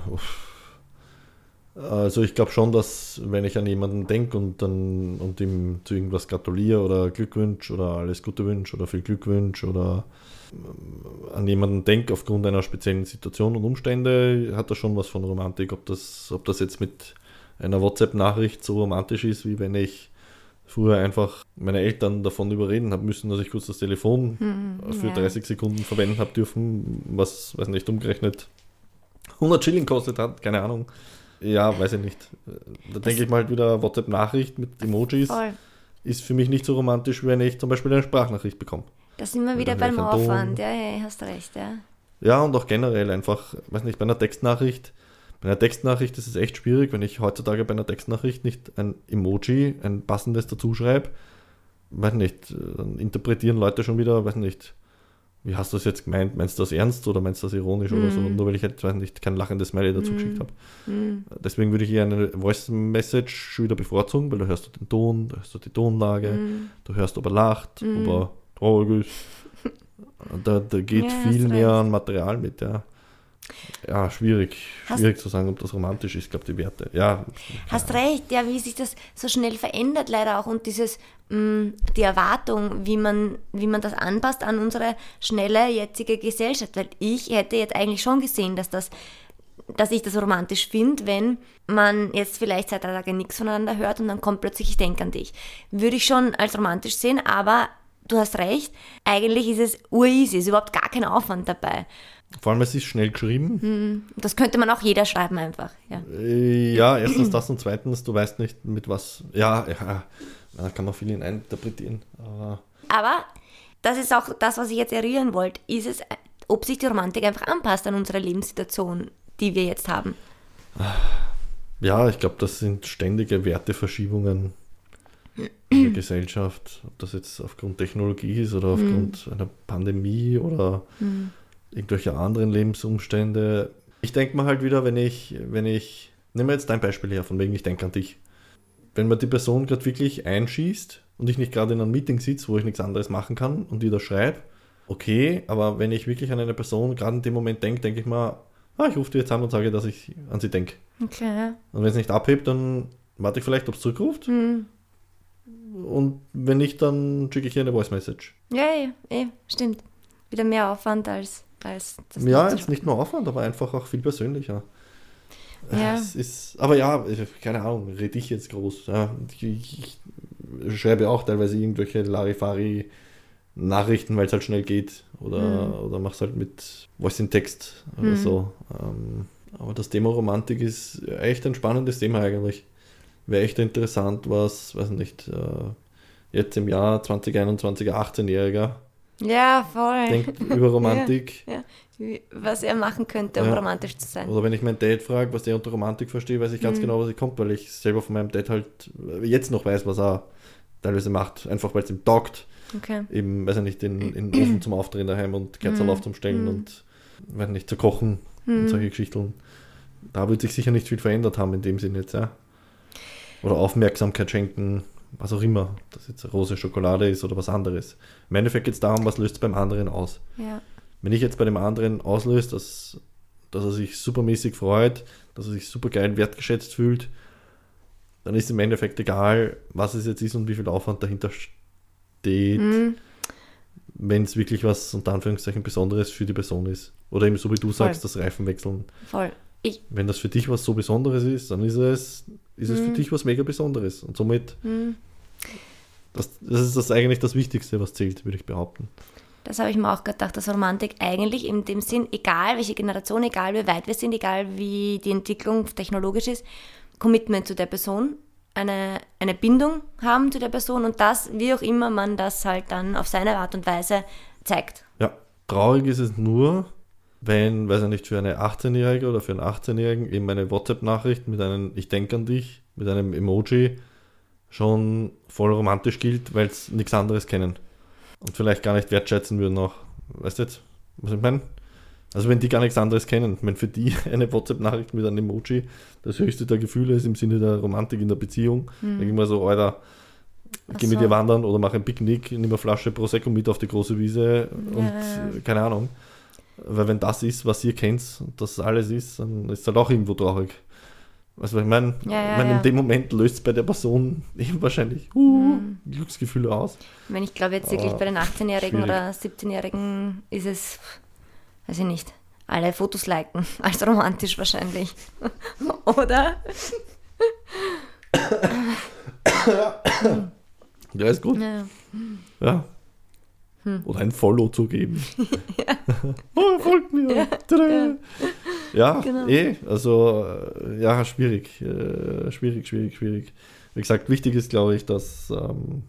also ich glaube schon, dass wenn ich an jemanden denke und dann und ihm zu irgendwas gratuliere oder Glückwünsch oder alles Gute wünsche oder viel Glück wünsche oder ähm, an jemanden denke aufgrund einer speziellen Situation und Umstände, hat das schon was von Romantik. Ob das, ob das jetzt mit einer WhatsApp-Nachricht so romantisch ist, wie wenn ich früher einfach meine Eltern davon überreden habe müssen, dass ich kurz das Telefon für ja. 30 Sekunden verwenden habe dürfen, was, weiß nicht, umgerechnet 100 Schilling kostet hat, keine Ahnung. Ja, weiß ich nicht. Da denke ich mal halt wieder, WhatsApp-Nachricht mit Emojis Voll. ist für mich nicht so romantisch, wie wenn ich zum Beispiel eine Sprachnachricht bekomme. Da sind wir wieder beim. Aufwand. Ja, ja, hast recht, ja. Ja, und auch generell einfach, weiß nicht, bei einer Textnachricht, bei einer Textnachricht ist es echt schwierig, wenn ich heutzutage bei einer Textnachricht nicht ein Emoji, ein passendes dazu schreibe, weiß nicht, dann interpretieren Leute schon wieder, weiß nicht, wie hast du das jetzt gemeint? Meinst du das ernst oder meinst du das ironisch oder so? Mhm. Nur weil ich halt weiß nicht, kein lachendes Smiley dazu Mhm. geschickt habe. Hm. Deswegen würde ich eher eine Voice Message schon wieder bevorzugen, weil da hörst du den Ton, da hörst du die Tonlage, Hm. du hörst, ob er lacht, Mhm. ob er traurig ist. *laughs* Da, da geht Ja, viel mehr an Material mit, ja. Ja, schwierig. Hast- Schwierig zu sagen, ob das romantisch ist, glaube die Werte. Ja, Hast recht, ja, wie sich das so schnell verändert leider auch und dieses, mh, die Erwartung, wie man, wie man das anpasst an unsere schnelle jetzige Gesellschaft. Weil ich hätte jetzt eigentlich schon gesehen, dass das dass ich das romantisch finde, wenn man jetzt vielleicht zwei, drei Tage nichts voneinander hört und dann kommt plötzlich, ich denke an dich. Würde ich schon als romantisch sehen, aber du hast recht, eigentlich ist es ureasy, ist überhaupt gar kein Aufwand dabei. Vor allem es ist schnell geschrieben. Das könnte man auch jeder schreiben einfach. Ja. Äh, Ja, erstens das und zweitens, du weißt nicht mit was. Ja, ja, da kann man viel hineininterpretieren. Aber Aber das ist auch das, was ich jetzt eruieren wollte. Ist es, ob sich die Romantik einfach anpasst an unsere Lebenssituation, die wir jetzt haben. ja, ich glaube, das sind ständige Werteverschiebungen in der Gesellschaft. Ob das jetzt aufgrund Technologie ist oder aufgrund einer Pandemie oder irgendwelche anderen Lebensumstände. Ich denke mal halt wieder, wenn ich, wenn ich, nehmen wir jetzt dein Beispiel her, von wegen ich denke an dich. Wenn man die Person gerade wirklich einschießt und ich nicht gerade in einem Meeting sitze, wo ich nichts anderes machen kann und die da schreibe, okay, aber wenn ich wirklich an eine Person gerade in dem Moment denke, denke ich mal, ah, ich rufe die jetzt an und sage, dass ich an sie denke. Okay, ja. Und wenn es nicht abhebt, dann warte ich vielleicht, ob es zurückruft. Hm. Und wenn nicht, dann schicke ich ihr eine Voice Message. Ja, ja, eh, stimmt. Wieder mehr Aufwand als, als das Ja, ist nicht nur Aufwand, aber einfach auch viel persönlicher. Ja. Es ist, aber ja, keine Ahnung, rede ich jetzt groß. Ja, ich, ich, schreibe auch teilweise irgendwelche Larifari-Nachrichten, weil es halt schnell geht. Oder, Mhm. oder mach's halt mit Voice in Text oder Mhm. so. Ähm, aber das Thema Romantik ist echt ein spannendes Thema eigentlich. Wäre echt interessant, was, weiß nicht, äh, jetzt im Jahr 2021 ein 18-Jähriger Ja, voll. denkt über Romantik. *laughs* Ja, wie- was er machen könnte, um Ja. romantisch zu sein. Oder wenn ich meinen Dad frage, was der unter Romantik versteht, weiß ich ganz Mhm. genau, was ich kommt, weil ich selber von meinem Dad halt jetzt noch weiß, was er teilweise macht. Einfach weil es ihm taugt. Okay. Eben, weiß ich nicht, in, *clears throat* in den Ofen zum Aufdrehen daheim und Kerzen Mhm. aufzustellen Mhm. und weiß nicht, zu kochen und Mhm. solche Geschichten. Da wird sich sicher nicht viel verändert haben in dem Sinn jetzt, ja. Oder Aufmerksamkeit schenken, was auch immer. Ob das jetzt rosa Schokolade ist oder was anderes. Im Endeffekt geht es darum, was löst es beim anderen aus. Ja. Wenn ich jetzt bei dem anderen auslöse, dass, dass er sich supermäßig freut, dass er sich super geil wertgeschätzt fühlt, dann ist im Endeffekt egal, was es jetzt ist und wie viel Aufwand dahinter steht, Mhm. wenn es wirklich was unter Anführungszeichen Besonderes für die Person ist. Oder eben so wie du sagst, das Reifenwechseln. Voll. Ich, Wenn das für dich was so Besonderes ist, dann ist es, ist es für Mhm. dich was mega Besonderes. Und somit, mhm. das, das ist das eigentlich das Wichtigste, was zählt, würde ich behaupten. Das habe ich mir auch gedacht, dass Romantik eigentlich in dem Sinn, egal welche Generation, egal wie weit wir sind, egal wie die Entwicklung technologisch ist, Commitment zu der Person, eine, eine Bindung haben zu der Person und das, wie auch immer man das halt dann auf seine Art und Weise zeigt. Ja, traurig ist es nur, wenn, weiß ich nicht, für eine 18-Jährige oder für einen 18-Jährigen eben eine WhatsApp-Nachricht mit einem Ich denke an dich, mit einem Emoji schon voll romantisch gilt, weil es nichts anderes kennen. Und vielleicht gar nicht wertschätzen würden auch. Weißt du jetzt, was ich meine? Also wenn die gar nichts anderes kennen, wenn für die *laughs* eine WhatsApp-Nachricht mit einem Emoji das höchste der Gefühle ist im Sinne der Romantik in der Beziehung, denke ich mal so, Alter, Ach geh mit so. dir wandern oder mach ein Picknick, nimm eine Flasche Prosecco mit auf die große Wiese und Ja. keine Ahnung. Weil wenn das ist, was ihr kennt und das alles ist, dann ist halt auch irgendwo traurig. Also ich meine, Ja, ja, ich mein, ja. in dem Moment löst es bei der Person *laughs* eben wahrscheinlich uh, Mhm. Glücksgefühle aus. Ich meine, ich glaube jetzt wirklich bei den 18-Jährigen schwierig. oder 17-Jährigen ist es, weiß ich nicht, alle Fotos liken, *laughs* als romantisch wahrscheinlich. *laughs* Oder? *coughs* Ja, ist gut. Ja. Ja. Hm. Oder ein Follow zu geben. *laughs* *laughs* oh, folgt mir. Tada. Ja, Genau. eh. Also, äh, ja, schwierig. Äh, schwierig, schwierig, schwierig. Wie gesagt, wichtig ist, glaube ich, dass, ähm,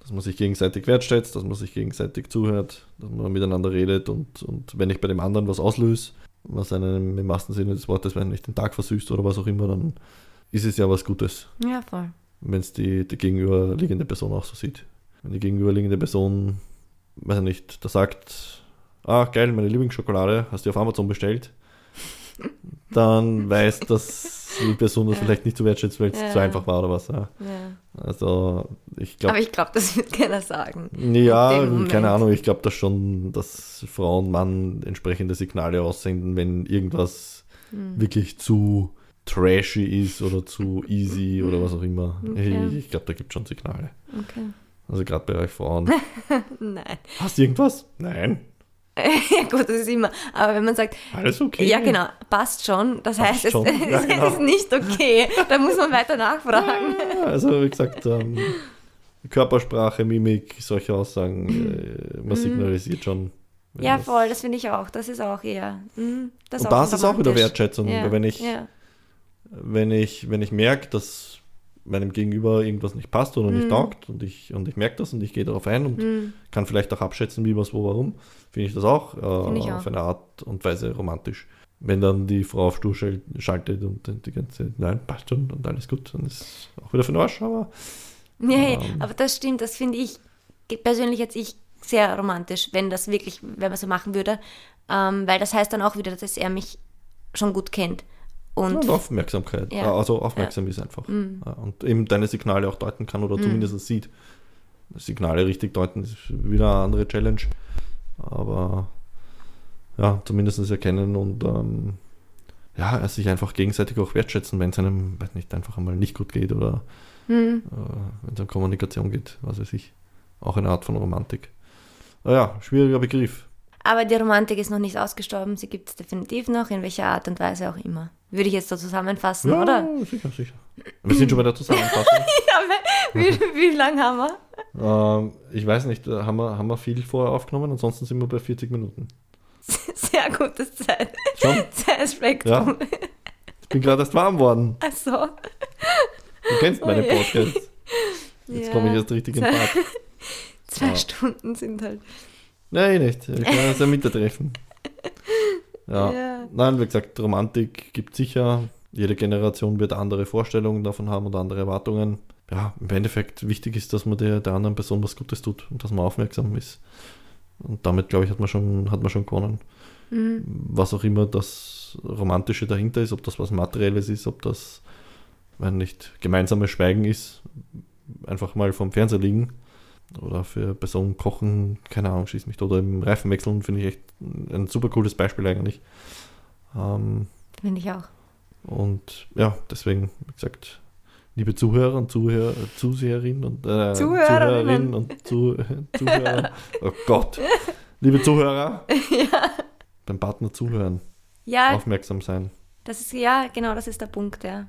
dass man sich gegenseitig wertschätzt, dass man sich gegenseitig zuhört, dass man miteinander redet und, und wenn ich bei dem anderen was auslöse, was einem im wahrsten Sinne des Wortes, wenn nicht den Tag versüßt oder was auch immer, dann ist es ja was Gutes ja, voll. wenn es die, die gegenüberliegende Person auch so sieht. Wenn die gegenüberliegende Person, weiß ich nicht, da sagt, ah geil, meine Lieblingsschokolade, hast du auf Amazon bestellt, *laughs* dann weiß, dass die Person das Ja. vielleicht nicht so wertschätzt, weil es Ja. zu einfach war oder was. Ja. Also ich glaube, Aber ich glaube, das wird keiner sagen. ja, keine Ahnung, ich glaube da schon, dass Frau und Mann entsprechende Signale aussenden, wenn irgendwas Hm. wirklich zu trashy ist oder zu easy oder was auch immer. Okay. Ich, ich glaube, da gibt es schon Signale. Okay. Also gerade bei euch Frauen. *laughs* Nein. Hast du irgendwas? Nein. *laughs* ja gut, das ist immer. Aber wenn man sagt, Alles okay. ja genau, passt schon, das Passt heißt, es, schon. *laughs* es Ja, genau. ist nicht okay. Da muss man weiter nachfragen. Ja, also wie gesagt, ähm, Körpersprache, Mimik, solche Aussagen, äh, man signalisiert schon. Ja, das- voll, das finde ich auch. Das ist auch eher. mm, das Und das ist auch wieder. Wertschätzung. Ja, Wenn ich, wenn ich, wenn ich merke, dass meinem Gegenüber irgendwas nicht passt oder nicht Mhm. taugt und ich, und ich merke das und ich gehe darauf ein und Mm, kann vielleicht auch abschätzen, wie, was, wo, warum, finde ich das auch, äh, ich auch. auf eine Art und Weise romantisch. Wenn dann die Frau auf Stuhl schal- schaltet und die ganze Zeit, nein, passt schon und alles gut, dann ist auch wieder für den Arsch, aber *laughs* ja, Ähm. aber das stimmt, das finde ich persönlich jetzt ich sehr romantisch, wenn das wirklich, wenn man so machen würde. Ähm, weil das heißt dann auch wieder, dass er mich schon gut kennt. Und und Aufmerksamkeit. Ja. Äh, Also aufmerksam ist einfach. Mhm. Ja, Und eben deine Signale auch deuten kann oder zumindest sieht. Signale richtig deuten ist wieder eine andere Challenge. Aber ja, zumindest erkennen und ähm, ja, sich einfach gegenseitig auch wertschätzen, wenn es einem, weiß nicht, einfach einmal nicht gut geht oder hm, äh, wenn es um Kommunikation geht, was weiß ich. Auch eine Art von Romantik. Ah ja, schwieriger Begriff. Aber die Romantik ist noch nicht ausgestorben, sie gibt es definitiv noch, in welcher Art und Weise auch immer. Würde ich jetzt so zusammenfassen, Ja, oder? sicher, sicher. Wir sind schon bei der Zusammenfassung. *laughs* Ja, wie, wie lange haben wir? Ähm, ich weiß nicht, äh, haben wir, haben wir viel vorher aufgenommen? Ansonsten sind wir bei 40 Minuten. *laughs* Sehr gutes Zeit. Schon? *laughs* Zeitspektrum. Ich bin gerade erst warm worden. Also, Du kennst meine Oh je. Podcasts. Jetzt Ja. komme ich erst richtig in Fahrt. zwei Ja. Stunden sind halt. Nein, nicht. Ich kann das ja mittreffen. *laughs* Ja. Ja. Nein, wie gesagt, Romantik gibt sicher. Jede Generation wird andere Vorstellungen davon haben und andere Erwartungen. Ja, im Endeffekt wichtig ist, dass man der, der anderen Person was Gutes tut und dass man aufmerksam ist. Und damit, glaube ich, hat man schon, hat man schon gewonnen. Mhm. was auch immer das Romantische dahinter ist, ob das was Materielles ist, ob das, wenn nicht, gemeinsames Schweigen ist, einfach mal vom Fernseher liegen oder für Personen kochen, keine Ahnung, schieß mich, oder im Reifen wechseln, finde ich echt ein super cooles Beispiel eigentlich. Ähm, Finde ich auch. und ja, deswegen, wie gesagt, liebe Zuhörer und Zuhörer, Zuseherinnen und äh, Zuhörerinnen. Und Zu, *laughs* Zuhörer. Oh Gott. Liebe Zuhörer, *laughs* beim Partner zuhören, Ja, aufmerksam sein das ist, ja, genau, das ist der Punkt, ja.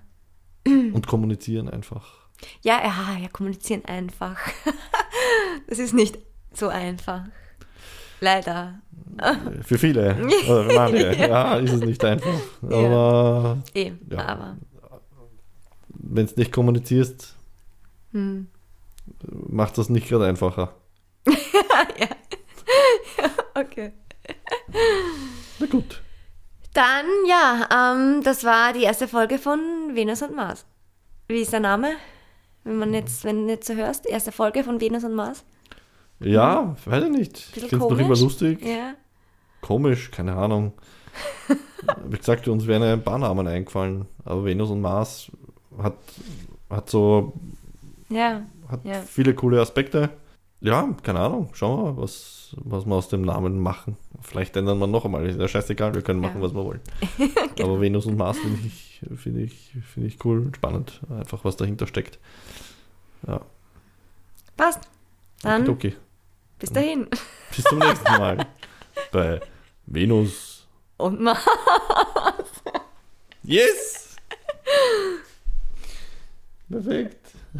und kommunizieren einfach. Ja, ja, ja, kommunizieren einfach. *laughs* das ist nicht so einfach. Leider. Äh, Für viele, *laughs* oder für manche, ja. ist es nicht einfach. Aber Eh, Ja. aber. wenn du nicht kommunizierst, Hm. macht das nicht gerade einfacher. *laughs* ja. okay. Na gut. Dann, ja, ähm, das war die erste Folge von Venus und Mars. Wie ist der Name? Wenn man jetzt, wenn du jetzt so hörst, erste Folge von Venus und Mars. Ja, weiß ich nicht. Ich finde es noch immer lustig. Ja. Komisch, keine Ahnung. *laughs* Wie gesagt, uns wären ein paar Namen eingefallen, aber Venus und Mars hat, hat so Ja. hat Ja. viele coole Aspekte. Ja, keine Ahnung, schauen wir mal, was, was wir aus dem Namen machen. Vielleicht ändern wir noch einmal, ist ja scheißegal, wir können machen, Ja. was wir wollen. *laughs* Aber Venus und Mars finde ich, finde ich, finde ich cool und spannend, einfach was dahinter steckt. Ja, Passt. Dann okay. bis dahin. Bis zum nächsten Mal *laughs* bei Venus. Und Mars. Yes! Perfekt.